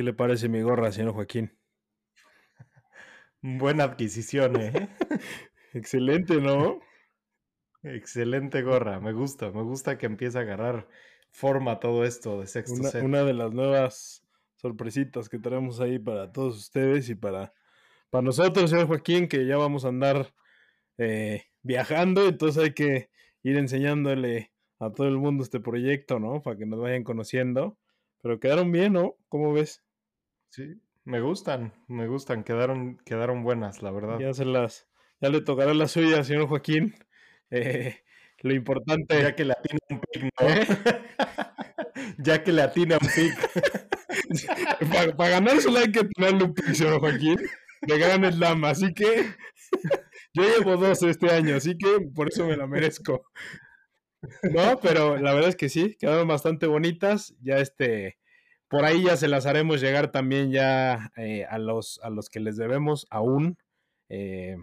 ¿Qué le parece mi gorra, señor Joaquín? Buena adquisición, ¿eh? Excelente, ¿no? Excelente gorra, me gusta, me gusta que empiece a agarrar forma todo esto de sexto una, set. Una de las nuevas sorpresitas que tenemos ahí para todos ustedes y para, para nosotros, señor Joaquín, que ya vamos a andar eh, viajando, entonces hay que ir enseñándole a todo el mundo este proyecto, ¿no? Para que nos vayan conociendo. Pero quedaron bien, ¿no? ¿Cómo ves? Sí, me gustan, me gustan, quedaron, quedaron buenas, la verdad. Ya se las, ya le tocará la suya, señor Joaquín. Eh, lo importante. Ya que le atina un pick, ¿no? ¿Eh? ya que le atina un pick. para, para ganársela hay que tenerle un pick, señor Joaquín. De gran slam, así que yo llevo dos este año, así que por eso me la merezco. No, pero la verdad es que sí, quedaron bastante bonitas. Ya este, por ahí ya se las haremos llegar también ya eh, a, los, a los que les debemos aún eh,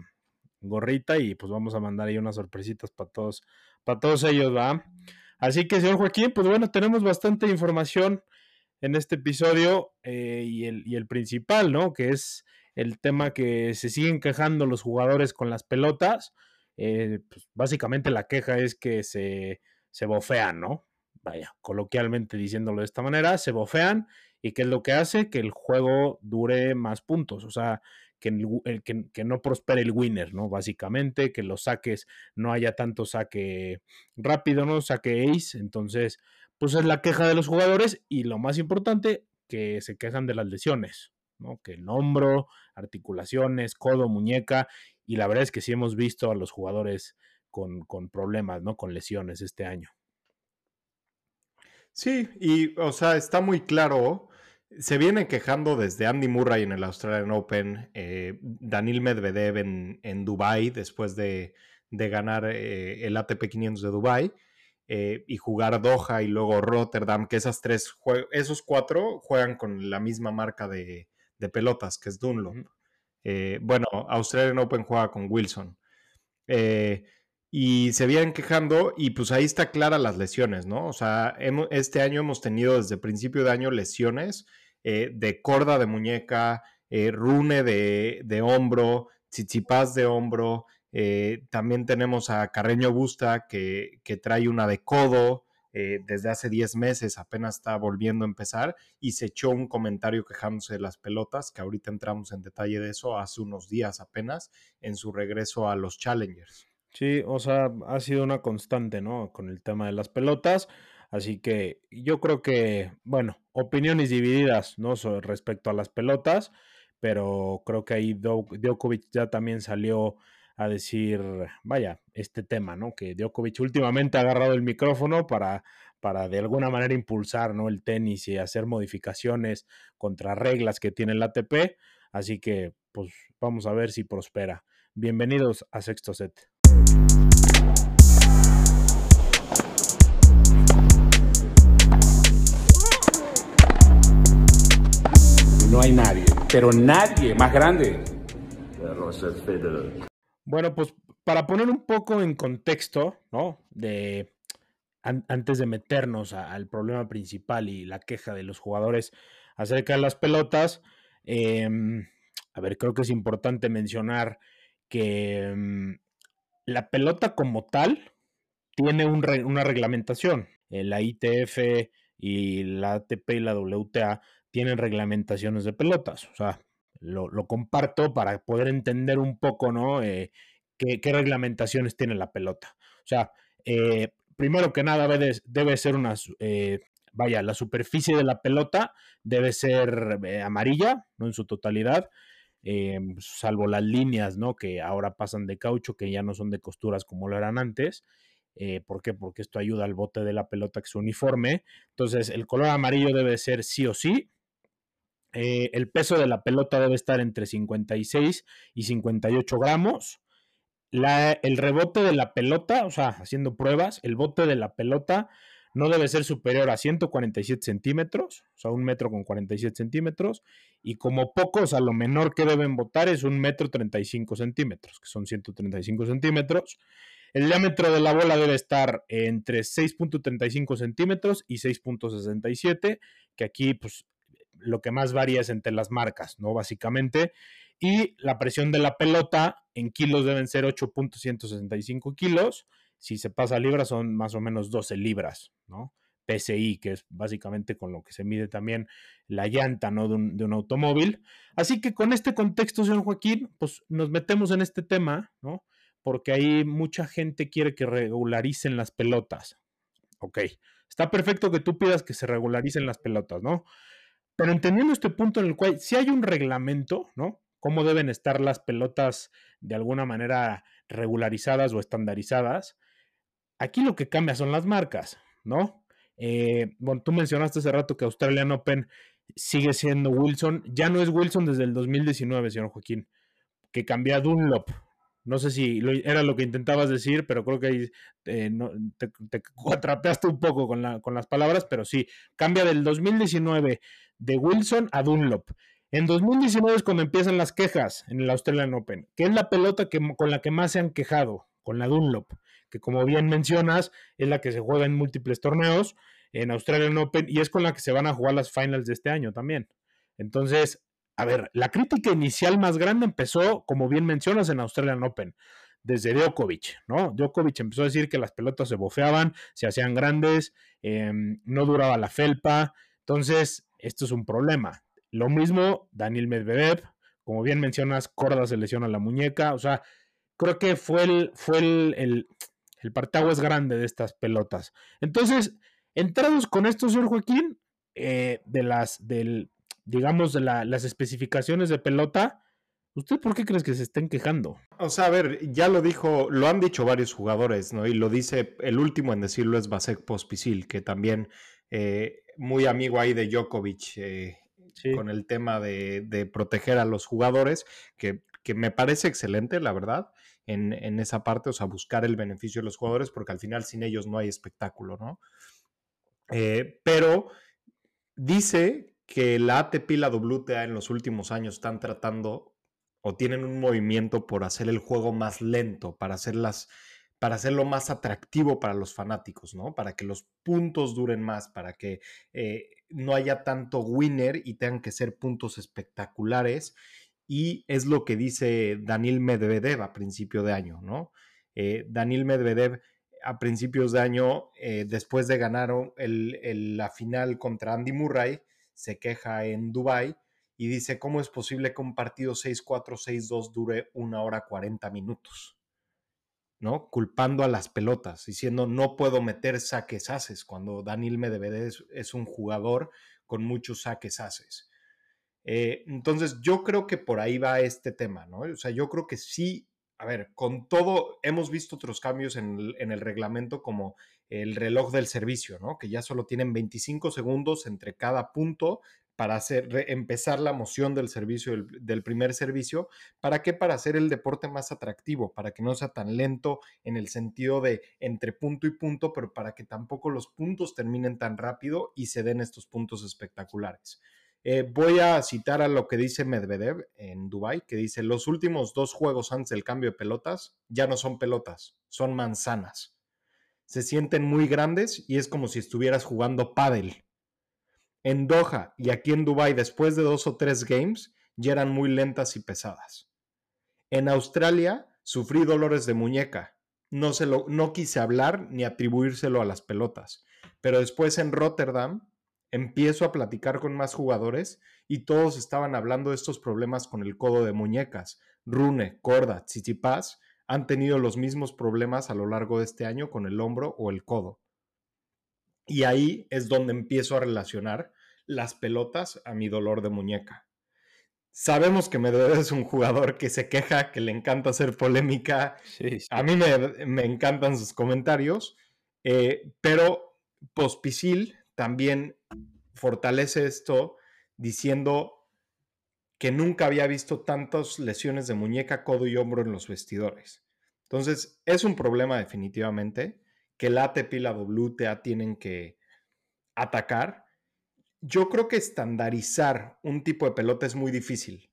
gorrita y pues vamos a mandar ahí unas sorpresitas para todos, para todos ellos, ¿va? Así que, señor Joaquín, pues bueno, tenemos bastante información en este episodio eh, y, el, y el principal, ¿no? Que es el tema que se siguen quejando los jugadores con las pelotas. Eh, pues básicamente la queja es que se, se bofean, ¿no? Vaya, coloquialmente diciéndolo de esta manera, se bofean y ¿qué es lo que hace? Que el juego dure más puntos, o sea, que, no prospere el winner, ¿no? Básicamente, que los saques no haya tanto saque rápido, ¿no? Saque ace, entonces, pues es la queja de los jugadores y lo más importante, que se quejan de las lesiones, ¿no? Que el hombro, articulaciones, codo, muñeca, y la verdad es que sí hemos visto a los jugadores con, con problemas, ¿no? Con lesiones este año. Sí, y o sea, está muy claro. Se viene quejando desde Andy Murray en el Australian Open, eh, Daniel Medvedev en, en Dubai después de, de ganar eh, el ATP 500 de Dubai eh, y jugar Doha y luego Rotterdam, que esas tres, esos cuatro juegan con la misma marca de, de pelotas, que es Dunlop. Eh, bueno, Australian Open juega con Wilson. Eh, y se vienen quejando y pues ahí está clara las lesiones, ¿no? O sea, este año hemos tenido desde principio de año lesiones eh, de corda de muñeca, eh, rune de, de hombro, chichipaz de hombro, eh, también tenemos a Carreño Busta que, que trae una de codo, desde hace 10 meses apenas está volviendo a empezar y se echó un comentario quejándose de las pelotas, que ahorita entramos en detalle de eso hace unos días apenas en su regreso a los Challengers. Sí, o sea, ha sido una constante, ¿no? Con el tema de las pelotas. Así que yo creo que, bueno, opiniones divididas, ¿no? So, respecto a las pelotas, pero creo que ahí Djokovic ya también salió a decir, vaya, este tema, ¿no? Que Djokovic últimamente ha agarrado el micrófono para, para de alguna manera impulsar, ¿no? El tenis y hacer modificaciones contra reglas que tiene el ATP. Así que, pues, vamos a ver si prospera. Bienvenidos a Sexto Set. No hay nadie, pero nadie más grande. Bueno, pues para poner un poco en contexto, ¿no? De an antes de meternos al problema principal y la queja de los jugadores acerca de las pelotas, eh, a ver, creo que es importante mencionar que um, la pelota como tal tiene una reglamentación. La ITF y la ATP y la WTA tienen reglamentaciones de pelotas. O sea, lo, comparto para poder entender un poco, ¿no? Eh, qué, reglamentaciones tiene la pelota. O sea, eh, primero que nada debe, debe ser una, eh, vaya, la superficie de la pelota debe ser eh, amarilla, no en su totalidad, eh, salvo las líneas, ¿no? Que ahora pasan de caucho, que ya no son de costuras como lo eran antes. Eh, ¿Por qué? Porque esto ayuda al bote de la pelota que es uniforme. Entonces, el color amarillo debe ser sí o sí. Eh, el peso de la pelota debe estar entre 56 y 58 gramos. La, el rebote de la pelota, o sea, haciendo pruebas, el bote de la pelota no debe ser superior a 147 centímetros, o sea, un metro con 47 centímetros, y como poco, o sea, lo menor que deben botar es un metro 35 centímetros, que son 135 centímetros. El diámetro de la bola debe estar entre 6.35 centímetros y 6.67, que aquí, pues, lo que más varía es entre las marcas, ¿no? Básicamente. Y la presión de la pelota en kilos deben ser 8.165 kilos. Si se pasa a libras son más o menos 12 libras, ¿no? PSI, que es básicamente con lo que se mide también la llanta, ¿no? De un, de un automóvil. Así que con este contexto, señor Joaquín, pues nos metemos en este tema, ¿no? Porque ahí mucha gente quiere que regularicen las pelotas. Ok, está perfecto que tú pidas que se regularicen las pelotas, ¿no? Pero entendiendo este punto en el cual si hay un reglamento, ¿no? Cómo deben estar las pelotas de alguna manera regularizadas o estandarizadas. Aquí lo que cambia son las marcas, ¿no? Eh, bueno, tú mencionaste hace rato que Australian Open sigue siendo Wilson. Ya no es Wilson desde el 2019, señor Joaquín, que cambia a Dunlop, no sé si era lo que intentabas decir, pero creo que ahí eh, te, te, atrapaste un poco con, las palabras, pero sí, cambia del 2019 de Wilson a Dunlop. En 2019 es cuando empiezan las quejas en el Australian Open, que es la pelota que, con la que más se han quejado, con la Dunlop, que como bien mencionas, es la que se juega en múltiples torneos en Australian Open y es con la que se van a jugar las finals de este año también. Entonces, a ver, la crítica inicial más grande empezó, como bien mencionas, en Australian Open, desde Djokovic, ¿no? Djokovic empezó a decir que las pelotas se bofeaban, se hacían grandes, em, no duraba la felpa, entonces esto es un problema. Lo mismo Daniel Medvedev, como bien mencionas, Corda se lesiona la muñeca, o sea, creo que fue el, fue el, el, el partaguas grande de estas pelotas. Entonces, entrados con esto, señor Joaquín, eh, de las, del, digamos, de las especificaciones de pelota, ¿usted por qué crees que se estén quejando? O sea, a ver, ya lo dijo, lo han dicho varios jugadores, ¿no? Y lo dice, el último en decirlo es Vasek Pospisil, que también eh, muy amigo ahí de Djokovic eh, con el tema de, proteger a los jugadores, que, que me parece excelente, la verdad. En, en, esa parte, o sea, buscar el beneficio de los jugadores, porque al final sin ellos no hay espectáculo, ¿no? Eh, pero dice que la ATP y la WTA en los últimos años están tratando o tienen un movimiento por hacer el juego más lento, para, hacerlas, para hacerlo más atractivo para los fanáticos, ¿no? Para que los puntos duren más, para que eh, no haya tanto winner y tengan que ser puntos espectaculares. Y es lo que dice Daniel Medvedev a principio de año, ¿no? Eh, Daniel Medvedev a principios de año, eh, después de ganar la final contra Andy Murray, se queja en Dubai y dice, ¿cómo es posible que un partido 6-4, 6-2 dure una hora 40 minutos? ¿No? Culpando a las pelotas, diciendo, no puedo meter saques haces, cuando Daniel Medvedev es, es un jugador con muchos saques haces. Eh, entonces, yo creo que por ahí va este tema, ¿no? O sea, yo creo que sí, a ver, con todo, hemos visto otros cambios en el, en el reglamento como el reloj del servicio, ¿no? Que ya solo tienen 25 segundos entre cada punto para hacer, empezar la moción del servicio, del, primer servicio. ¿Para qué? Para hacer el deporte más atractivo, para que no sea tan lento en el sentido de entre punto y punto, pero para que tampoco los puntos terminen tan rápido y se den estos puntos espectaculares. Eh, voy a citar a lo que dice Medvedev en Dubai, que dice, los últimos dos juegos antes del cambio de pelotas ya no son pelotas, son manzanas se sienten muy grandes y es como si estuvieras jugando pádel. En Doha y aquí en Dubai después de dos o tres games ya eran muy lentas y pesadas. En Australia sufrí dolores de muñeca. No, se lo, no quise hablar ni atribuírselo a las pelotas. Pero después en Rotterdam empiezo a platicar con más jugadores y todos estaban hablando de estos problemas con el codo de muñecas. Rune, Corda, Tsitsipas han tenido los mismos problemas a lo largo de este año con el hombro o el codo. Y ahí es donde empiezo a relacionar las pelotas a mi dolor de muñeca. Sabemos que Medvedev es un jugador que se queja, que le encanta hacer polémica. A mí me, encantan sus comentarios, eh, pero Pospisil también fortalece esto diciendo que nunca había visto tantas lesiones de muñeca, codo y hombro en los vestidores. Entonces, es un problema definitivamente que la ATP y la WTA tienen que atacar. Yo creo que estandarizar un tipo de pelota es muy difícil.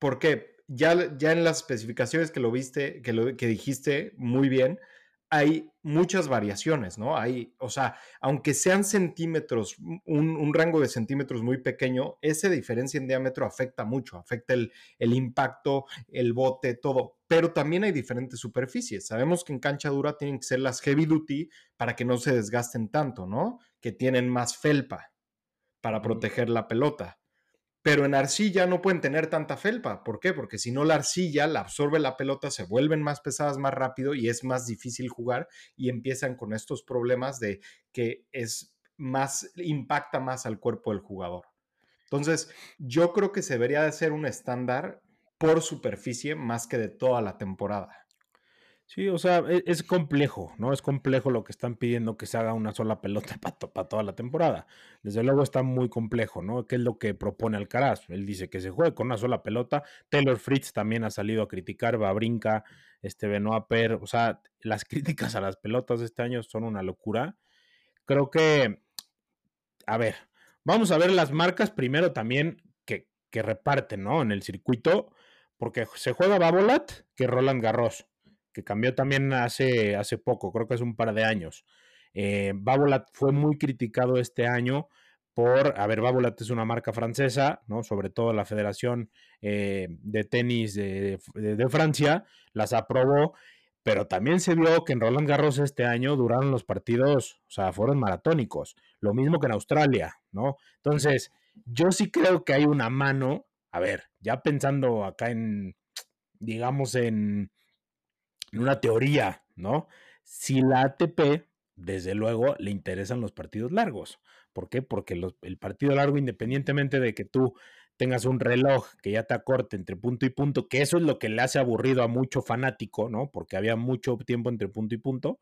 Porque ya, ya en las especificaciones que lo viste, que, lo, que dijiste muy bien, hay muchas variaciones, ¿no? Hay, o sea, aunque sean centímetros, un, rango de centímetros muy pequeño, esa diferencia en diámetro afecta mucho, afecta el, el, impacto, el bote, todo. Pero también hay diferentes superficies. Sabemos que en cancha dura tienen que ser las heavy duty para que no se desgasten tanto, ¿no? Que tienen más felpa para proteger la pelota pero en arcilla no pueden tener tanta felpa. ¿Por qué? Porque si no la arcilla la absorbe la pelota, se vuelven más pesadas más rápido y es más difícil jugar y empiezan con estos problemas de que es más, impacta más al cuerpo del jugador. Entonces, yo creo que se debería de ser un estándar por superficie más que de toda la temporada. Sí, o sea, e, es, complejo, ¿no? Es complejo lo que están pidiendo que se haga una sola pelota para, toda la temporada. Desde luego está muy complejo, ¿no? ¿Qué es lo que propone Alcaraz? Él dice que se juegue con una sola pelota. Taylor Fritz también ha salido a criticar, va brinca, este Benoit Per, o sea, las críticas a las pelotas de este año son una locura. Creo que, a ver, vamos a ver las marcas primero también que, que reparten, ¿no? En el circuito, porque se juega Babolat que Roland Garros que cambió también hace, hace poco, creo que es un par de años. Eh, Babolat fue muy criticado este año por, a ver, Babolat es una marca francesa, ¿no? Sobre todo la Federación eh, de Tenis de, Francia las aprobó, pero también se vio que en Roland Garros este año duraron los partidos, o sea, fueron maratónicos, lo mismo que en Australia, ¿no? Entonces, yo sí creo que hay una mano, a ver, ya pensando acá en, digamos, en una teoría, ¿no? Si la ATP, desde luego, le interesan los partidos largos. ¿Por qué? Porque el partido largo, independientemente de que tú tengas un reloj que ya te acorte entre punto y punto, que eso es lo que le hace aburrido a mucho fanático, ¿no? Porque había mucho tiempo entre punto y punto.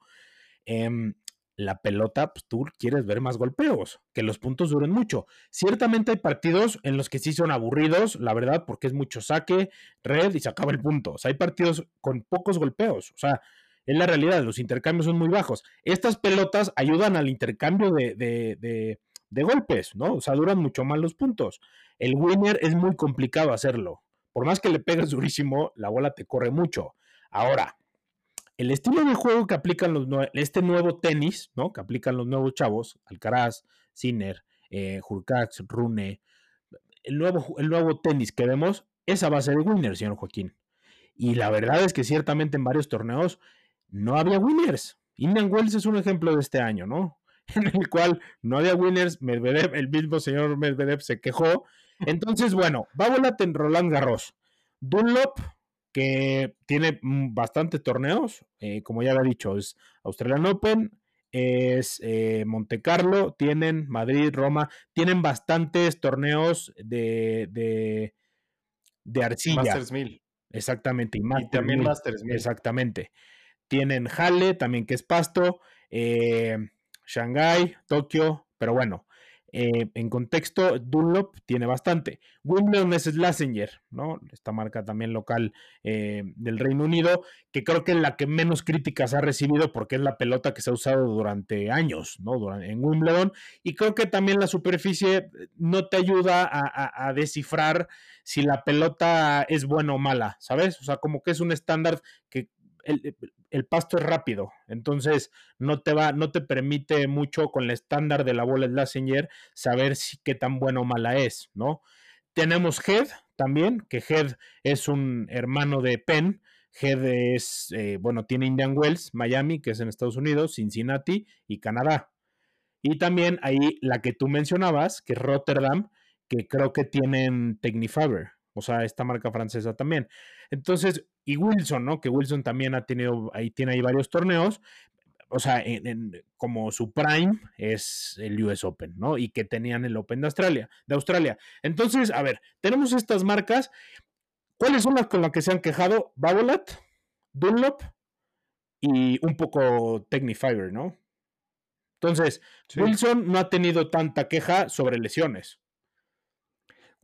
Em, la pelota, pues tú quieres ver más golpeos, que los puntos duren mucho. Ciertamente hay partidos en los que sí son aburridos, la verdad, porque es mucho saque, red y se acaba el punto. O sea, hay partidos con pocos golpeos. O sea, es la realidad, los intercambios son muy bajos. Estas pelotas ayudan al intercambio de, de, de golpes, ¿no? O sea, duran mucho más los puntos. El winner es muy complicado hacerlo. Por más que le pegues durísimo, la bola te corre mucho. Ahora, el estilo de juego que aplican los este nuevo tenis, ¿no? Que aplican los nuevos chavos, Alcaraz, Sinner, eh, Rune, el nuevo, el nuevo tenis que vemos, esa base de winner, señor Joaquín. Y la verdad es que ciertamente en varios torneos no había winners. Indian Wells es un ejemplo de este año, ¿no? En el cual no había winners, Medvedev, el mismo señor Medvedev se quejó. Entonces, bueno, va a en Roland Garros. Dunlop que tiene mm, bastantes torneos, eh, como ya había dicho, es Australian Open, es eh, Monte Carlo, tienen Madrid, Roma, tienen bastantes torneos de, de, de arcilla. Masters 1000. Exactamente, y, también Masters 1000. Exactamente. Tienen Halle, también que es pasto, eh, Shanghai, Tokio, pero bueno, eh, en contexto, Dunlop tiene bastante. Wimbledon es Slazenger, ¿no? Esta marca también local eh, del Reino Unido, que creo que es la que menos críticas ha recibido porque es la pelota que se ha usado durante años, ¿no? en Wimbledon. Y creo que también la superficie no te ayuda a, a descifrar si la pelota es buena o mala, ¿sabes? O sea, como que es un estándar que el, pasto es rápido, entonces no te va, no te permite mucho con el estándar de la bola Lassinger saber si qué tan buena o mala es, ¿no? Tenemos Head también, que Head es un hermano de Penn. Head es, eh, bueno, tiene Indian Wells, Miami, que es en Estados Unidos, Cincinnati y Canadá. Y también ahí la que tú mencionabas, que es Rotterdam, que creo que tienen Technifaber, o sea, esta marca francesa también. Entonces, y Wilson, ¿no? Que Wilson también ha tenido, ahí tiene ahí varios torneos, o sea, en, como su prime es el US Open, ¿no? Y que tenían el Open de Australia, de Australia. Entonces, a ver, tenemos estas marcas. ¿Cuáles son las con las que se han quejado? Babolat, Dunlop y un poco Technifiber, ¿no? Entonces, Wilson no ha tenido tanta queja sobre lesiones.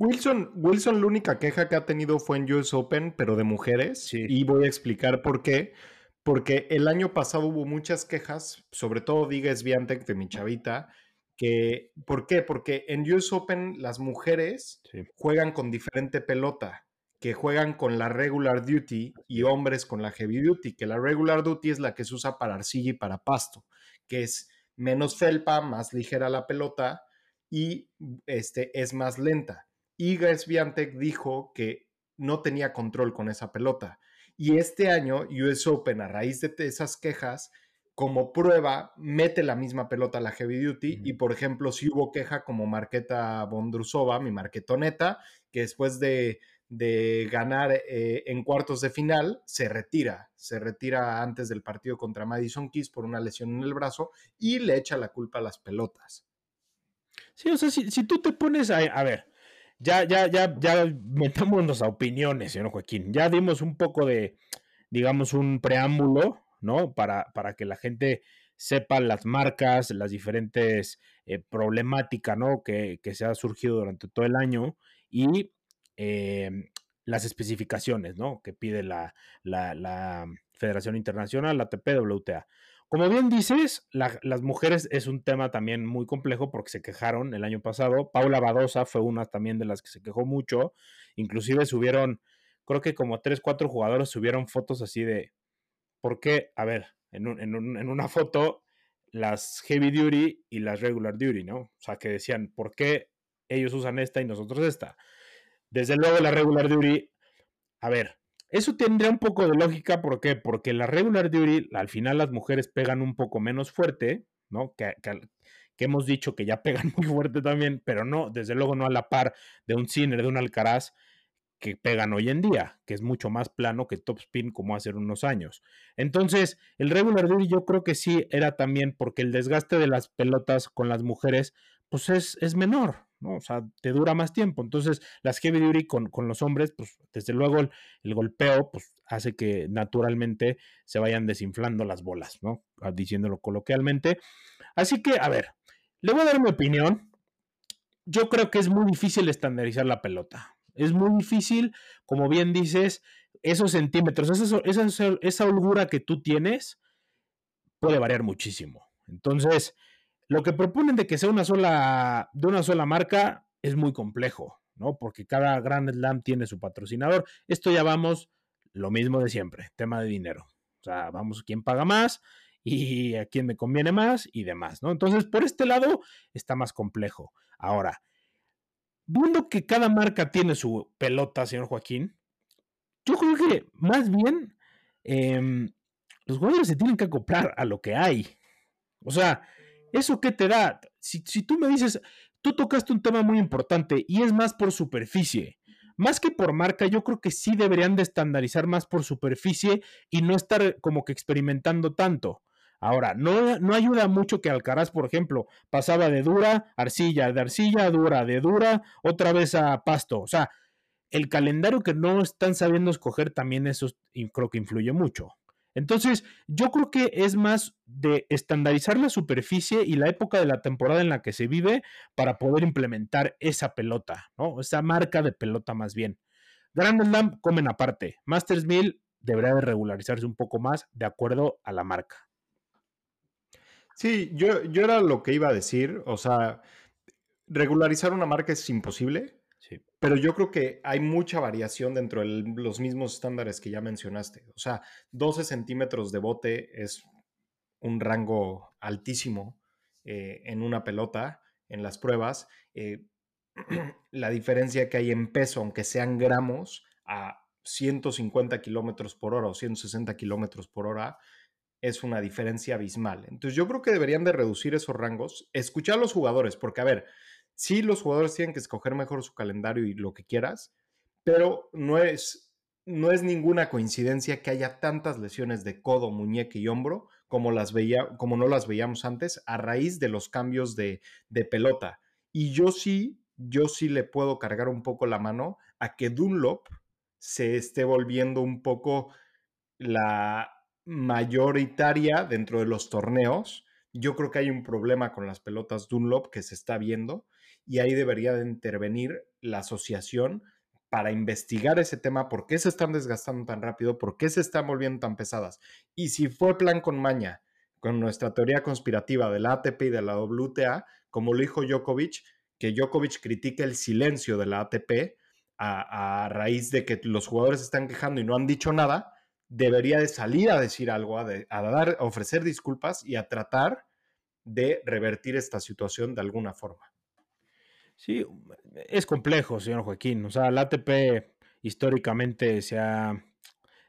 Wilson, Wilson, la única queja que ha tenido fue en US Open, pero de mujeres. Y voy a explicar por qué. Porque el año pasado hubo muchas quejas, sobre todo Diga Sviantek de mi chavita, que, ¿por qué? Porque en US Open las mujeres juegan con diferente pelota que juegan con la regular duty y hombres con la heavy duty, que la regular duty es la que se usa para arcilla y para pasto, que es menos felpa, más ligera la pelota y este, es más lenta. Y Swiatek dijo que no tenía control con esa pelota. Y este año US Open, a raíz de esas quejas, como prueba, mete la misma pelota a la heavy duty. Y por ejemplo, si hubo queja como Marqueta Bondrusova, mi marquetoneta, que después de, de ganar eh, en cuartos de final, se retira, se retira antes del partido contra Madison Keys por una lesión en el brazo y le echa la culpa a las pelotas. Sí, o sea, si, tú te pones a, a, ver, ya, ya, ya, ya metámonos a opiniones, señor Joaquín, ya dimos un poco de, digamos, un preámbulo, ¿no? Para, para que la gente sepa las marcas, las diferentes eh, problemáticas, ¿no? Que, que se ha surgido durante todo el año y Em, las especificaciones, ¿no? Que pide la, Federación Internacional, la TPWTA. Como bien dices, las mujeres es un tema también muy complejo porque se quejaron el año pasado. Paula Badosa fue una también de las que se quejó mucho. Inclusive subieron, creo que como tres, cuatro jugadores subieron fotos así de, ¿por qué? A ver, en, en una foto las heavy duty y las regular duty, ¿no? O sea, que decían, ¿por qué ellos usan esta y nosotros esta? Desde luego la regular duty, a ver, eso tendría un poco de lógica, ¿por qué? Porque la regular duty, al final las mujeres pegan un poco menos fuerte, ¿no? Que, hemos dicho que ya pegan muy fuerte también, pero no, desde luego no a la par de un Sinner, de un Alcaraz, que pegan hoy en día, que es mucho más plano que top spin como hace unos años. Entonces, el regular duty yo creo que sí era también porque el desgaste de las pelotas con las mujeres, pues es, es menor, ¿no? O sea, te dura más tiempo. Entonces, las heavy duty con, con los hombres, pues desde luego el, golpeo, pues hace que naturalmente se vayan desinflando las bolas, ¿no? Ah, diciéndolo coloquialmente. Así que, a ver, le voy a dar mi opinión. Yo creo que es muy difícil estandarizar la pelota. Es muy difícil, como bien dices, esos centímetros, esa, esa, esa holgura que tú tienes puede variar muchísimo. Entonces, lo que proponen de que sea una sola, de una sola marca es muy complejo, ¿no? Porque cada Grand Slam tiene su patrocinador. Esto ya vamos lo mismo de siempre, tema de dinero. O sea, vamos quién paga más y a quién me conviene más y demás, ¿no? Entonces, por este lado está más complejo. Ahora, viendo que cada marca tiene su pelota, señor Joaquín, yo creo que más bien em, los jugadores se tienen que acoplar a lo que hay. O sea, ¿Eso qué te da? Si, tú me dices, tú tocaste un tema muy importante y es más por superficie. Más que por marca, yo creo que sí deberían de estandarizar más por superficie y no estar como que experimentando tanto. Ahora, no, no ayuda mucho que Alcaraz, por ejemplo, pasaba de dura, arcilla, de arcilla dura, de dura, otra vez a pasto. O sea, el calendario que no están sabiendo escoger también eso creo que influye mucho. Entonces, yo creo que es más de estandarizar la superficie y la época de la temporada en la que se vive para poder implementar esa pelota, ¿no? Esa marca de pelota más bien. Grand Slam comen aparte. Masters 1000 debería de regularizarse un poco más de acuerdo a la marca. Sí, yo, yo era lo que iba a decir. O sea, regularizar una marca es imposible. Pero yo creo que hay mucha variación dentro de los mismos estándares que ya mencionaste. O sea, 12 centímetros de bote es un rango altísimo eh, en una pelota, en las pruebas. Eh, la diferencia que hay en peso, aunque sean gramos, a 150 kilómetros por hora o 160 kilómetros por hora, es una diferencia abismal. Entonces yo creo que deberían de reducir esos rangos, escuchar a los jugadores, porque a ver, sí los jugadores tienen que escoger mejor su calendario y lo que quieras, pero no es, no es ninguna coincidencia que haya tantas lesiones de codo, muñeca y hombro como, las veía, como no las veíamos antes a raíz de los cambios de, de pelota. Y yo sí, yo sí le puedo cargar un poco la mano a que Dunlop se esté volviendo un poco la mayoritaria dentro de los torneos. Yo creo que hay un problema con las pelotas Dunlop que se está viendo y ahí debería de intervenir la asociación para investigar ese tema, por qué se están desgastando tan rápido, por qué se están volviendo tan pesadas. Y si fue plan con maña, con nuestra teoría conspirativa de la ATP y de la WTA, como lo dijo Djokovic, que Djokovic critica el silencio de la ATP, a, raíz de que los jugadores están quejando y no han dicho nada, debería de salir a decir algo, a, dar, a ofrecer disculpas y a tratar de revertir esta situación de alguna forma. Sí, es complejo, señor Joaquín. O sea, la ATP históricamente se ha,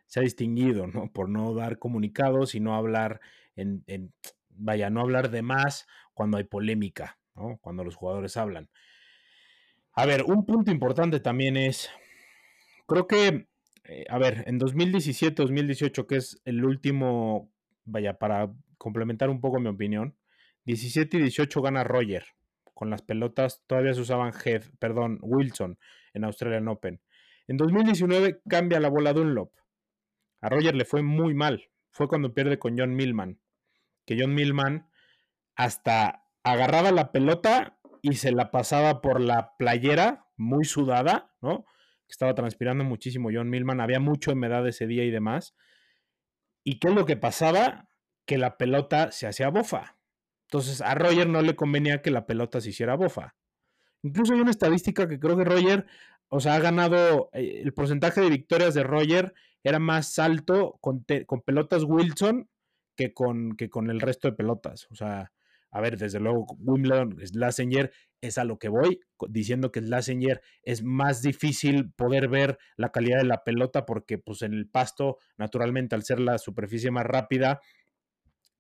se ha distinguido, ¿no? Por no dar comunicados y no hablar en, vaya, no hablar de más cuando hay polémica, ¿no? Cuando los jugadores hablan. A ver, un punto importante también es, creo que, eh, a ver, en 2017-2018, que es el último, vaya, para complementar un poco mi opinión, 17 y 18 gana Roger. Con las pelotas todavía se usaban Head, perdón, Wilson en Australian Open. En 2019 cambia la bola Dunlop. A Roger le fue muy mal. Fue cuando pierde con John Millman. Que John Millman hasta agarraba la pelota y se la pasaba por la playera muy sudada, ¿no? Estaba transpirando muchísimo John Millman. Había mucho humedad ese día y demás. ¿Y qué es lo que pasaba? Que la pelota se hacía bofa. Entonces a Roger no le convenía que la pelota se hiciera bofa. Incluso hay una estadística que creo que Roger, o sea, ha ganado, eh, el porcentaje de victorias de Roger era más alto con, pelotas Wilson que con, que con el resto de pelotas. O sea, a ver, desde luego, Wimbledon, Slazenger es a lo que voy, diciendo que Slazenger es más difícil poder ver la calidad de la pelota porque pues en el pasto, naturalmente, al ser la superficie más rápida,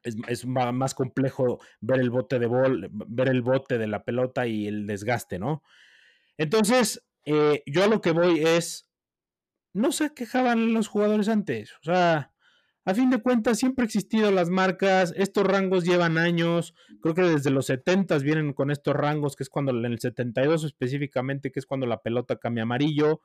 es, más complejo ver el bote de bol, ver el bote de la pelota y el desgaste, ¿no? Entonces, eh, yo a lo que voy es, no se quejaban los jugadores antes, o sea, a fin de cuentas siempre han existido las marcas, estos rangos llevan años, creo que desde los 70 vienen con estos rangos, que es cuando en el 72 específicamente, que es cuando la pelota cambia amarillo.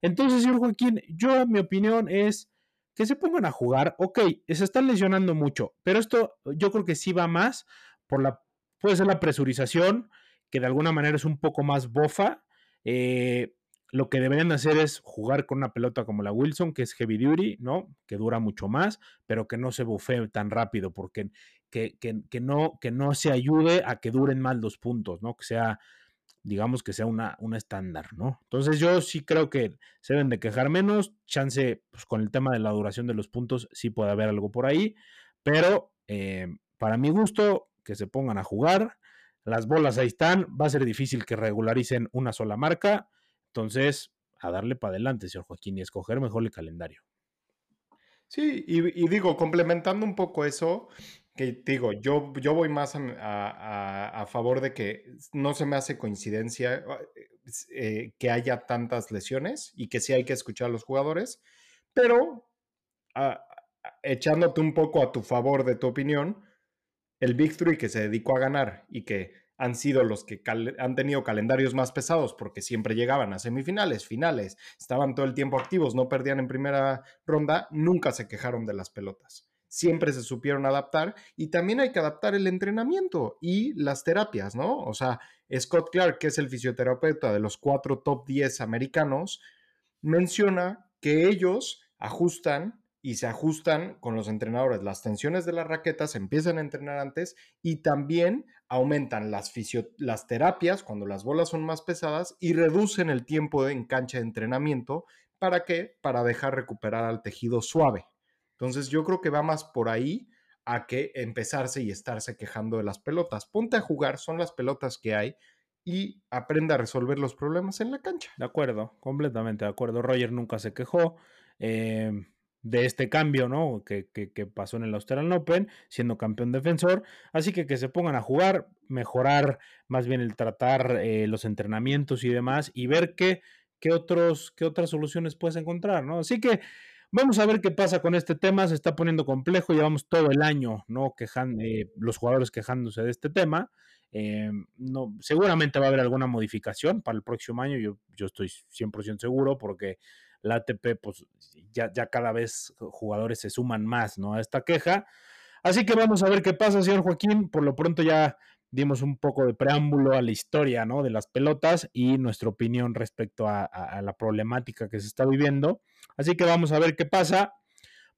Entonces, señor Joaquín, yo mi opinión es que se pongan a jugar, ok, se están lesionando mucho, pero esto yo creo que sí va más por la, puede ser la presurización, que de alguna manera es un poco más bofa. Eh, lo que deberían hacer es jugar con una pelota como la Wilson, que es heavy duty, ¿no? Que dura mucho más, pero que no se bufee tan rápido, porque que, que, no, que no se ayude a que duren más los puntos, ¿no? Que sea digamos que sea una, estándar, ¿no? Entonces yo sí creo que se deben de quejar menos, chance, pues con el tema de la duración de los puntos sí puede haber algo por ahí, pero eh, para mi gusto, que se pongan a jugar, las bolas ahí están, va a ser difícil que regularicen una sola marca, entonces a darle para adelante, señor Joaquín, y escoger mejor el calendario. Sí, y digo, complementando un poco eso, digo, yo, yo voy más a, favor de que no se me hace coincidencia ah, eh, que haya tantas lesiones y que sí hay que escuchar a los jugadores, pero ah, echándote un poco a tu favor de tu opinión, el Big Three que se dedicó a ganar y que han sido los que han tenido calendarios más pesados porque siempre llegaban a semifinales, finales, estaban todo el tiempo activos, no perdían en primera ronda, nunca se quejaron de las pelotas siempre se supieron adaptar y también hay que adaptar el entrenamiento y las terapias, ¿no? O sea, Scott Clark, que es el fisioterapeuta de los cuatro top 10 americanos, menciona que ellos ajustan y se ajustan con los entrenadores. Las tensiones de las raquetas empiezan a entrenar antes y también aumentan las, las terapias cuando las bolas son más pesadas y reducen el tiempo en cancha de entrenamiento. ¿Para qué? Para dejar recuperar al tejido suave. Entonces yo creo que va más por ahí a que empezarse y estarse quejando de las pelotas. Ponte a jugar, son las pelotas que hay y aprenda a resolver los problemas en la cancha. De acuerdo, completamente de acuerdo. Roger nunca se quejó eh, de este cambio, ¿no? Que, pasó en el Australian Open, siendo campeón defensor. Así que que se pongan a jugar, mejorar más bien el tratar eh, los entrenamientos y demás y ver qué, qué, otros, qué otras soluciones puedes encontrar, ¿no? Así que Vamos a ver qué pasa con este tema, se está poniendo complejo, llevamos todo el año, ¿no? Eh, los jugadores quejándose de este tema. Eh, no, seguramente va a haber alguna modificación para el próximo año, yo, yo estoy 100% seguro, porque la ATP, pues ya, ya cada vez jugadores se suman más, ¿no? A esta queja. Así que vamos a ver qué pasa, señor Joaquín. Por lo pronto ya dimos un poco de preámbulo a la historia ¿no? de las pelotas y nuestra opinión respecto a, la problemática que se está viviendo. Así que vamos a ver qué pasa.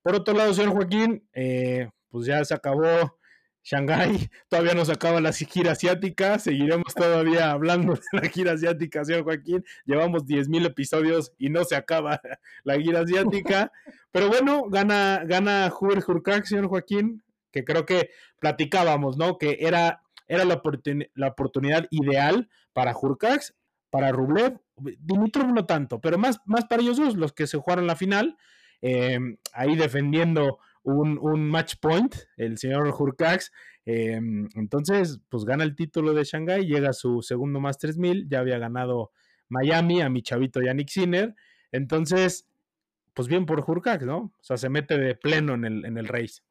Por otro lado, señor Joaquín, eh, pues ya se acabó Shanghai todavía nos acaba la gira asiática, seguiremos todavía hablando de la gira asiática, señor Joaquín. Llevamos 10.000 episodios y no se acaba la gira asiática. Pero bueno, gana, gana Hubert Hurkacz, señor Joaquín, que creo que platicábamos, ¿no? Que era, era la, la oportunidad ideal para Hurkacz, para Rublev, Dimitrov no tanto, pero más, más para ellos dos, los que se jugaron la final, eh, ahí defendiendo un, match point, el señor Hurkacz. Eh, entonces, pues gana el título de Shanghai, llega a su segundo Masters 1000, ya había ganado Miami a mi chavito Yannick Sinner. Entonces, pues bien por Hurkacz, ¿no? O sea, se mete de pleno en el, en el race.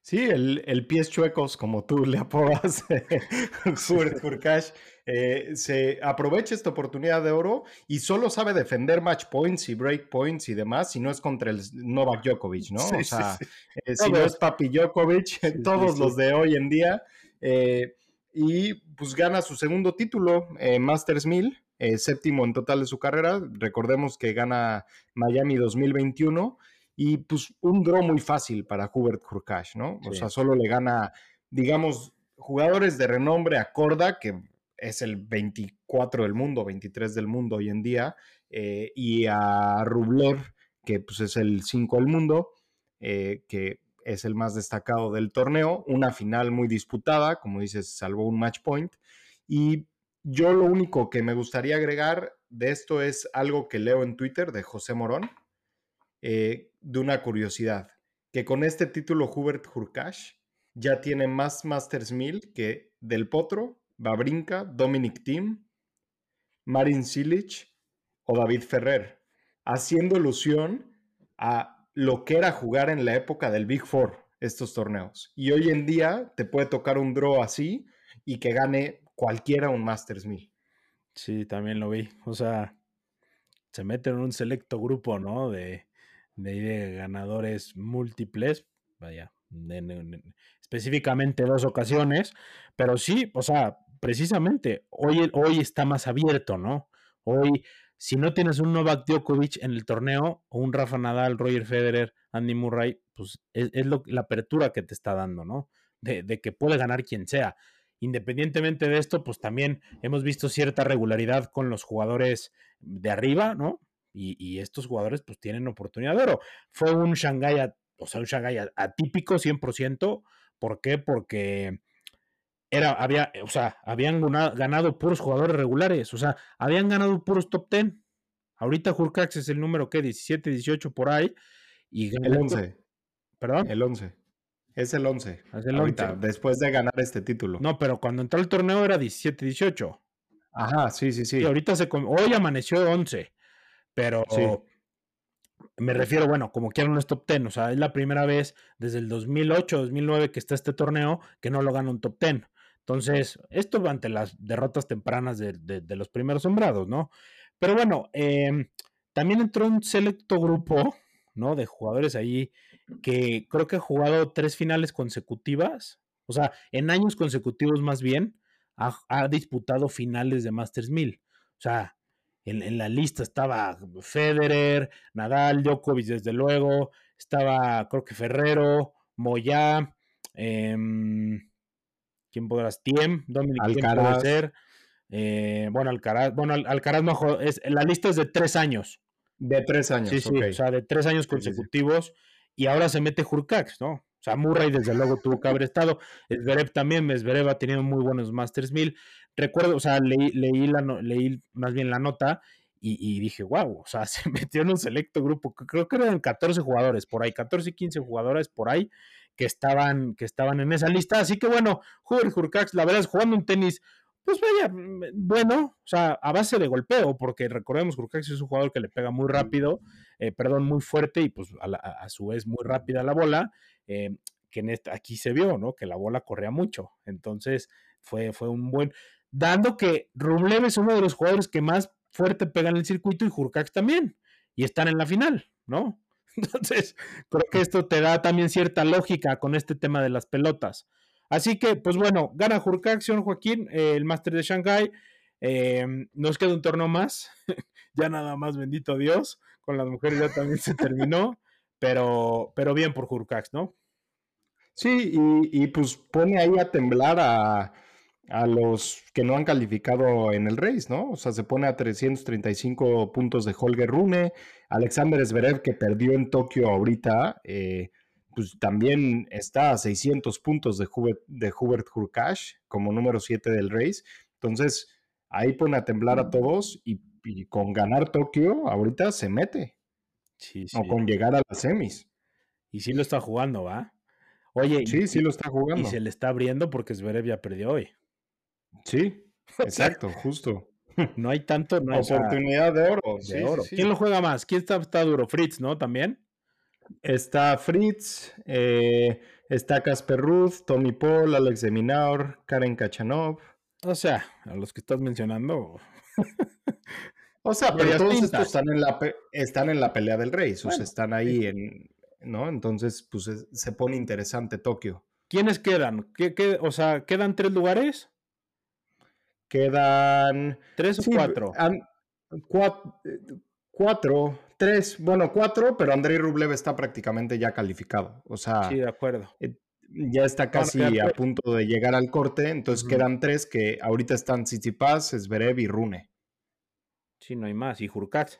Sí, el, el pies chuecos, como tú le apodas, Hurkacz, eh, se aprovecha esta oportunidad de oro y solo sabe defender match points y break points y demás, si no es contra el Novak Djokovic, ¿no? o sea, eh, si no es Papi Djokovic, todos los de hoy en día. Eh, y pues gana su segundo título, Masters 1000, séptimo en total de su carrera. Recordemos que gana Miami 2021 y pues un draw muy fácil para Hubert Hurkacz, ¿no? O sea, solo le gana, digamos, jugadores de renombre a Corda, que es el 24 del mundo, 23 del mundo hoy en día, eh, y a Rublev, que pues es el 5 del mundo, eh, que es el más destacado del torneo, una final muy disputada, como dices, salvó un match point, y yo lo único que me gustaría agregar de esto es algo que leo en Twitter de José Morón, eh, de una curiosidad, que con este título Hubert Hurkacz ya tiene más Masters 1000 que Del Potro, Babrinka, Dominic Thiem, Marin Cilic o David Ferrer, haciendo alusión a lo que era jugar en la época del Big Four estos torneos. Y hoy en día te puede tocar un draw así y que gane cualquiera un Masters 1000. Sí, también lo vi. O sea, se mete en un selecto grupo, ¿no? De, de, ganadores múltiples. Vaya, específicamente dos ocasiones. Pero sí, o sea, precisamente, hoy, hoy está más abierto, ¿no? Hoy, si no tienes un Novak Djokovic en el torneo, o un Rafa Nadal, Roger Federer, Andy Murray, pues es, la apertura que te está dando, ¿no? De, que puede ganar quien sea. Independientemente de esto, pues también hemos visto cierta regularidad con los jugadores de arriba, ¿no? Y, estos jugadores pues tienen oportunidad de oro. Fue un Shanghai, o sea, un Shanghai atípico 100%. ¿Por qué? Porque era, había, o sea, habían ganado, puros jugadores regulares, o sea, habían ganado puros top 10. Ahorita Hurkacz es el número que 17, 18 por ahí. Y el 11. ¿Perdón? El 11. Es el 11. Es el Ahorita, después de ganar este título. No, pero cuando entró el torneo era 17, 18. Ajá, sí, sí, sí. Y ahorita se hoy amaneció 11. Pero me refiero, bueno, como quieran un top 10. O sea, es la primera vez desde el 2008, 2009 que está este torneo que no lo gana un top 10. Entonces, esto ante las derrotas tempranas de, los primeros sembrados, ¿no? Pero bueno, em, también entró un selecto grupo, ¿no? De jugadores ahí que creo que ha jugado tres finales consecutivas, o sea, en años consecutivos más bien, ha, disputado finales de Masters 1000. O sea, en, la lista estaba Federer, Nadal, Djokovic, desde luego, estaba creo que Ferrero, Moya, eh, ¿Quién podrás? Tiem, Dominic Alcaraz. puede ser. Eh, bueno, Alcaraz, bueno, Alcaraz no es, la lista es de tres años. De tres años, sí, sí, o sea, de tres años consecutivos. Y ahora se mete Hurkacz, ¿no? O sea, Murray desde luego tuvo que haber estado. Zverev también, Zverev ha tenido muy buenos Masters 1000. Recuerdo, o sea, leí, leí, la, leí más bien la nota y, dije, wow, o sea, se metió en un selecto grupo, creo que eran 14 jugadores por ahí, 14 y 15 jugadores por ahí que estaban, que estaban en esa lista. Así que bueno, Hubert Hurkacz, la verdad es jugando un tenis, pues vaya, mm, bueno, o sea, a base de golpeo, porque recordemos, Hurkacz es un jugador que le pega muy rápido, eh, perdón, muy fuerte y pues a, su vez muy rápida la bola, eh, que aquí se vio, ¿no? Que la bola corría mucho. Entonces, fue, fue un buen, dando que Rublev es uno de los jugadores que más fuerte pega en el circuito y Hurkacz también, y están en la final, ¿no? Entonces, creo que esto te da también cierta lógica con este tema de las pelotas. Así que, pues bueno, gana Hurkacción Joaquín, eh, el Máster de Shanghai. Eh, nos queda un torneo más. ya nada más, bendito Dios. Con las mujeres ya también se terminó. Pero, pero bien por Hurcax, ¿no? Sí, y pues pone ahí a temblar a, a los que no han calificado en el race, ¿no? O sea, se pone a 335 puntos de Holger Rune, Alexander Zverev que perdió en Tokio ahorita, eh, pues también está a 600 puntos de Hubert, de Hubert Hurkacz como número 7 del race. Entonces, ahí pone a temblar a todos y, con ganar Tokio ahorita se mete. Sí, sí. O con llegar a las semis. Y sí lo está jugando, ¿va? Oye, sí, sí lo está jugando. Y se le está abriendo porque Zverev ya perdió hoy. Sí, exacto, justo. No hay tanto. No Oportunidad de oro. ¿Quién lo juega más? ¿Quién está, está, duro? ¿Fritz, no? ¿También? Está Fritz, eh, está Casper Ruth, Tommy Paul, Alex de Minaur, Karen Kachanov. O sea, a los que estás mencionando. o sea, pero todos estos están en, la, están en la pelea del rey, o sea, están ahí en, ¿no? Entonces, pues se pone interesante Tokio. ¿Quiénes quedan? ¿Qué, qué, o sea, ¿quedan tres lugares? Quedan. ¿Tres o cuatro? cuatro, tres, bueno, cuatro, pero Andrei Rublev está prácticamente ya calificado. O sea. Sí, de acuerdo. Eh, ya está casi a punto de llegar al corte, entonces quedan tres que ahorita están Tsitsipas, Zverev y Rune. Sí, no hay más. ¿Y Jurkat?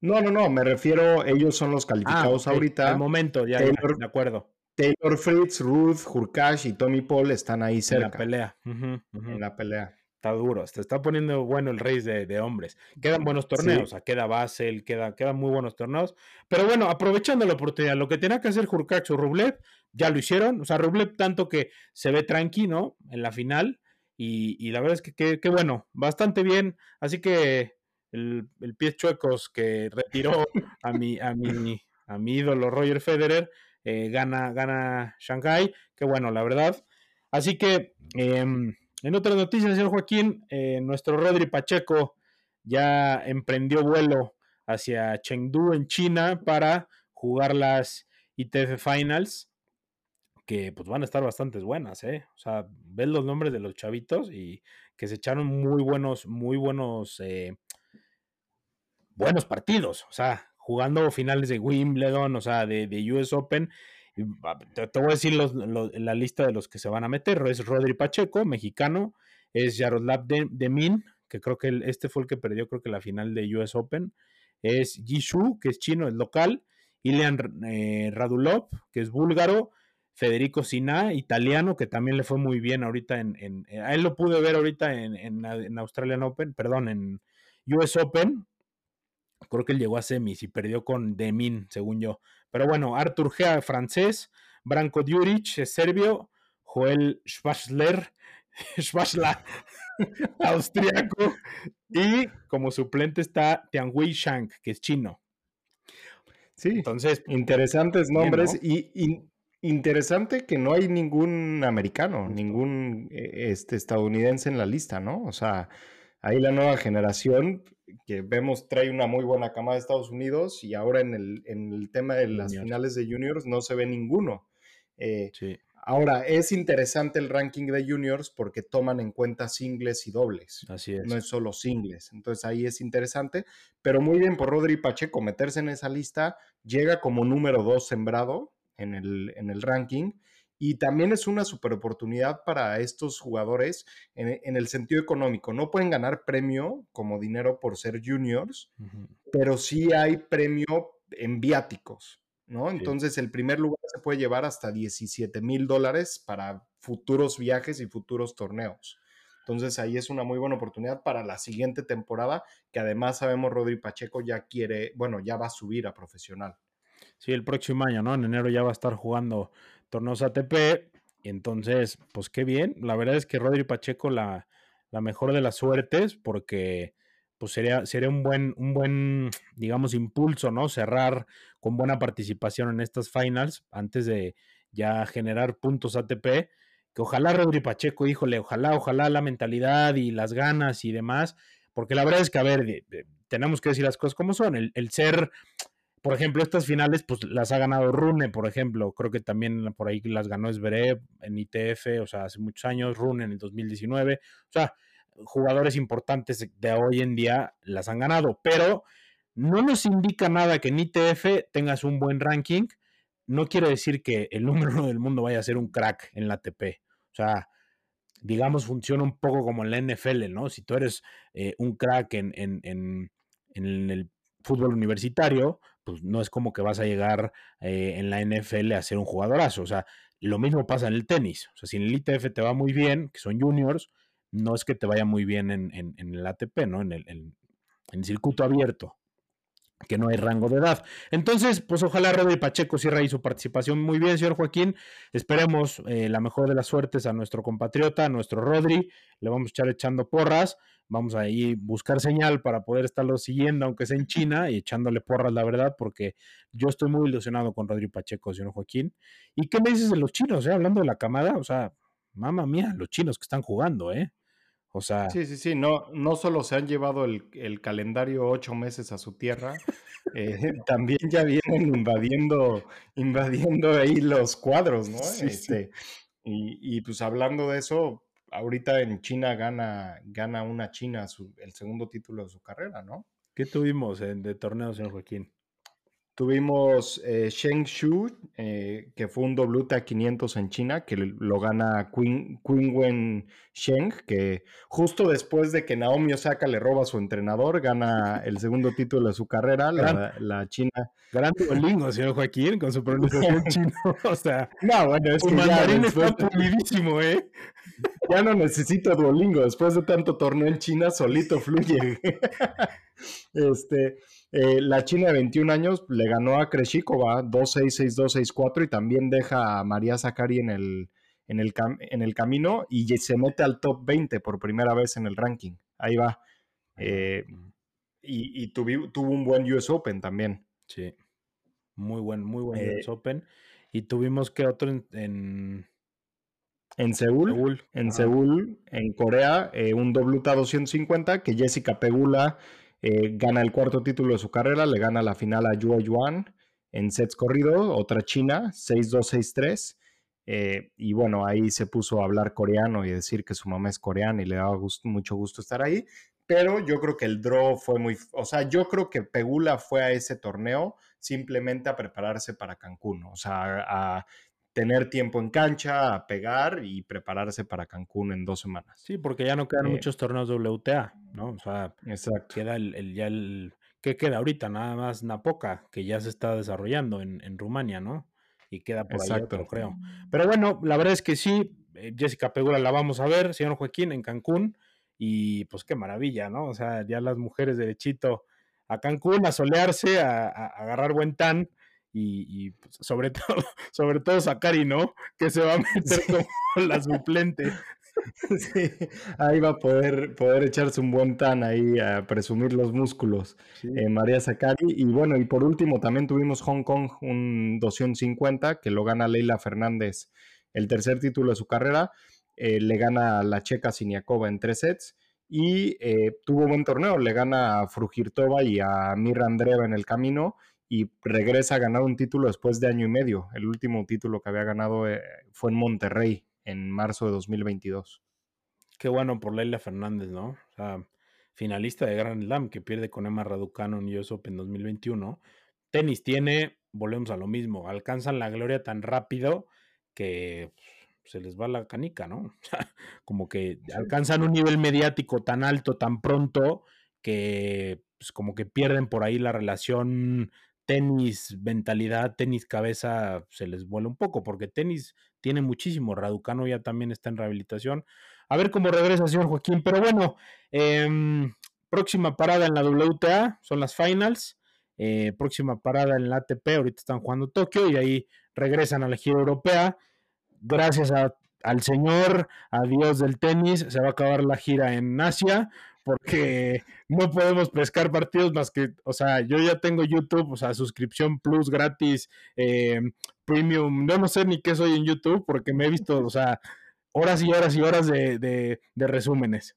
No, no, no, me refiero, ellos son los ah, calificados ahorita. Al momento, ya, de acuerdo. Taylor Fritz, Ruth, Hurkash y Tommy Paul están ahí cerca. En la pelea. En la pelea. Está duro, se está poniendo bueno el rey de, hombres. Quedan buenos torneos, queda Basel, queda, quedan muy buenos torneos. Pero bueno, aprovechando la oportunidad, lo que tenía que hacer Hurkacz o Rublev, ya lo hicieron. O sea, Rublev tanto que se ve tranquilo En la final. Y, la verdad es que, qué bueno, bastante bien. Así que el, el pies chuecos que retiró a mi, a mi, a mi ídolo Roger Federer eh, gana, gana Shanghai, que bueno, la verdad. Así que, em, en otras noticias, señor Joaquín, eh, nuestro Rodri Pacheco ya emprendió vuelo hacia Chengdu en China para jugar las ITF Finals, que pues van a estar bastante buenas, ¿eh? O sea, ves los nombres de los chavitos y que se echaron muy buenos, muy buenos, eh, buenos partidos. O sea, jugando finales de Wimbledon, o sea, de, US Open. te, voy a decir la lista de los que se van a meter. Es Rodri Pacheco, mexicano. Es Yaroslav Demin, que creo que este fue el que perdió, creo que la final de US Open. Es Jishu, que es chino, es local. Ilian eh, Radulov, que es búlgaro. Federico Sina, italiano, que también le fue muy bien ahorita en, a él lo pude ver ahorita en, Australian Open, perdón, en US Open, Creo que él llegó a semis y perdió con Demin, según yo. Pero bueno, Artur Gea, francés, Branko Djuric, serbio, Joel Schwarzler, Schwarzler, austriaco, y como suplente está Tianhui Shang, que es chino. Sí, entonces interesantes nombres y, interesante que no hay ningún americano, ningún eh, este, estadounidense en la lista, ¿no? O sea, ahí la nueva generación que vemos trae una muy buena cama de Estados Unidos y ahora en el, en el tema de las finales de juniors no se ve ninguno. Eh, ahora, es interesante el ranking de juniors porque toman en cuenta singles y dobles. Así es. No es solo singles. Entonces ahí es interesante. Pero muy bien por Rodri Pacheco meterse en esa lista. Llega como número dos sembrado en el, en el ranking y también es una super oportunidad para estos jugadores en, el sentido económico. No pueden ganar premio como dinero por ser juniors, pero sí hay premio en viáticos, ¿no? Entonces el primer lugar se puede llevar hasta 17 mil dólares para futuros viajes y futuros torneos. Entonces ahí es una muy buena oportunidad para la siguiente temporada, que además sabemos Rodri Pacheco ya quiere, bueno, ya va a subir a profesional. Sí, el próximo año, ¿no? En enero ya va a estar jugando torneos ATP. Y entonces, pues qué bien. La verdad es que Rodri Pacheco la, la mejor de las suertes porque pues sería, sería un buen, un buen, digamos, impulso, ¿no? Cerrar con buena participación en estas finals antes de ya generar puntos ATP. Que ojalá Rodri Pacheco, híjole, ojalá, ojalá la mentalidad y las ganas y demás, porque la verdad es que, a ver, tenemos que decir las cosas como son. El, el ser por ejemplo, estas finales, pues las ha ganado Rune, por ejemplo. Creo que también por ahí las ganó Zverev en ITF, o sea, hace muchos años, Rune en el 2019. O sea, jugadores importantes de hoy en día las han ganado, pero no nos indica nada que en ITF tengas un buen ranking, no quiere decir que el número uno del mundo vaya a ser un crack en la ATP. O sea, digamos, funciona un poco como en la NFL, ¿no? Si tú eres eh, un crack en, en, en, en, el fútbol universitario, pues no es como que vas a llegar eh, en la NFL a ser un jugadorazo. O sea, lo mismo pasa en el tenis. O sea, si en el ITF te va muy bien, que son juniors, no es que te vaya muy bien en, en, en el ATP, ¿no? En el, en el circuito abierto que no hay rango de edad. Entonces, pues ojalá Rodri Pacheco cierre ahí su participación muy bien, señor Joaquín. Esperemos eh, la mejor de las suertes a nuestro compatriota, a nuestro Rodri. Le vamos a echar echando porras. Vamos a ir buscar señal para poder estarlo siguiendo, aunque sea en China, y echándole porras, la verdad, porque yo estoy muy ilusionado con Rodri Pacheco, señor Joaquín. ¿Y qué me dices de los chinos, eh? Hablando de la camada, o sea, mamá mía, los chinos que están jugando, ¿eh? O sea. Sí, sí, sí. No, no solo se han llevado el, calendario ocho meses a su tierra, eh, también ya vienen invadiendo, invadiendo ahí los cuadros, ¿no? este, Y, y, pues hablando de eso, ahorita en China gana, gana una China el segundo título de su carrera, ¿no? ¿Qué tuvimos en, de torneo, señor Joaquín? Tuvimos eh, Sheng Shu, eh, que fue un WTA 500 en China, que lo gana Queen, Wen Sheng, que justo después de que Naomi Osaka le roba a su entrenador, gana el segundo título de su carrera, la, China. Gran Duolingo, señor Joaquín, con su pronunciación chino. O sea, no, bueno, es que mandarín está pulidísimo, ¿eh? Ya no necesito Duolingo, después de tanto torneo en China, solito fluye. este. Eh, la China de 21 años le ganó a Kreshikova 2-6, 6-2, 6-4 y también deja a María Zakari en el, en, el en el camino y se mete al top 20 por primera vez en el ranking. Ahí va. Eh, y, tuvo un buen US Open también. Sí. Muy buen, muy buen US eh, Open. Y tuvimos que otro en, en Seúl, en Seúl, en Corea, un WTA 250 que Jessica Pegula eh, gana el cuarto título de su carrera, le gana la final a Yuo Yuan en sets corrido, otra China, 6-2, 6-3. Eh, y bueno, ahí se puso a hablar coreano y decir que su mamá es coreana y le daba mucho gusto estar ahí. Pero yo creo que el draw fue muy. O sea, yo creo que Pegula fue a ese torneo simplemente a prepararse para Cancún. O sea, a, tener tiempo en cancha, a pegar y prepararse para Cancún en dos semanas. Sí, porque ya no quedan eh, muchos torneos WTA, ¿no? O sea, exacto. queda el, ya el, ¿qué queda ahorita? Nada más Napoca, que ya se está desarrollando en, en Rumania, ¿no? Y queda por ahí otro, creo. Pero bueno, la verdad es que sí, eh, Jessica Pegura la vamos a ver, señor Joaquín, en Cancún. Y pues qué maravilla, ¿no? O sea, ya las mujeres derechito a Cancún, a solearse, a, a agarrar buen tan y, pues, sobre todo, sobre todo Sakari, ¿no? Que se va a meter como la suplente. Sí, ahí va a poder, poder echarse un buen tan ahí a presumir los músculos. Eh, María Sakari. Y bueno, y por último también tuvimos Hong Kong un 250 que lo gana Leila Fernández, el tercer título de su carrera. Eh, le gana a la checa Siniakova en tres sets y eh, tuvo buen torneo. Le gana a Frugirtova y a Mirra Andreva en el camino y regresa a ganar un título después de año y medio. El último título que había ganado eh, fue en Monterrey en marzo de 2022. Qué bueno por Leila Fernández, ¿no? O sea, finalista de Grand Slam que pierde con Emma Raducano en US Open 2021. Tenis tiene, volvemos a lo mismo, alcanzan la gloria tan rápido que se les va la canica, ¿no? como que alcanzan un nivel mediático tan alto, tan pronto, que pues, como que pierden por ahí la relación tenis mentalidad, tenis cabeza, se les vuela un poco, porque tenis tiene muchísimo. Raducano ya también está en rehabilitación. A ver cómo regresa, señor Joaquín. Pero bueno, em, próxima parada en la WTA son las finals. Eh, próxima parada en la ATP, ahorita están jugando Tokio y ahí regresan a la gira europea. Gracias al señor, a Dios del tenis, se va a acabar la gira en Asia porque no podemos pescar partidos más que, o sea, yo ya tengo YouTube, o sea, suscripción plus gratis, eh, premium, no, no sé ni qué soy en YouTube porque me he visto, o sea, horas y horas y horas de, de, resúmenes.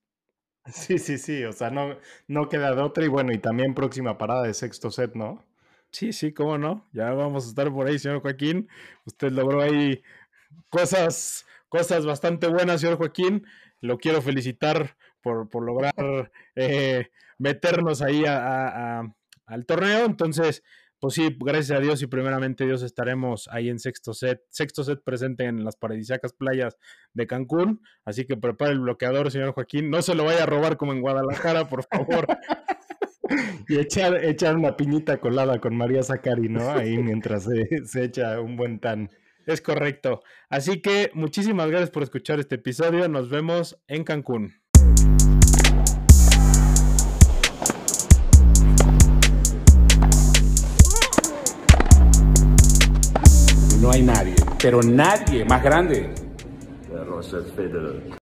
Sí, sí, sí, o sea, no, no queda de otra y bueno, y también próxima parada de sexto set, ¿no? Sí, sí, cómo no, ya vamos a estar por ahí, señor Joaquín, usted logró ahí cosas, cosas bastante buenas, señor Joaquín, lo quiero felicitar por, lograr eh, meternos ahí al torneo. Entonces, pues sí, gracias a Dios y primeramente Dios estaremos ahí en sexto set, sexto set presente en las paradisíacas playas de Cancún, así que prepare el bloqueador, señor Joaquín, no se lo vaya a robar como en Guadalajara, por favor. y echar, echar una piñita colada con María Zacari, ¿no? Ahí mientras se, se echa un buen tan. Es correcto. Así que muchísimas gracias por escuchar este episodio. Nos vemos en Cancún. Hay nadie, pero nadie más grande.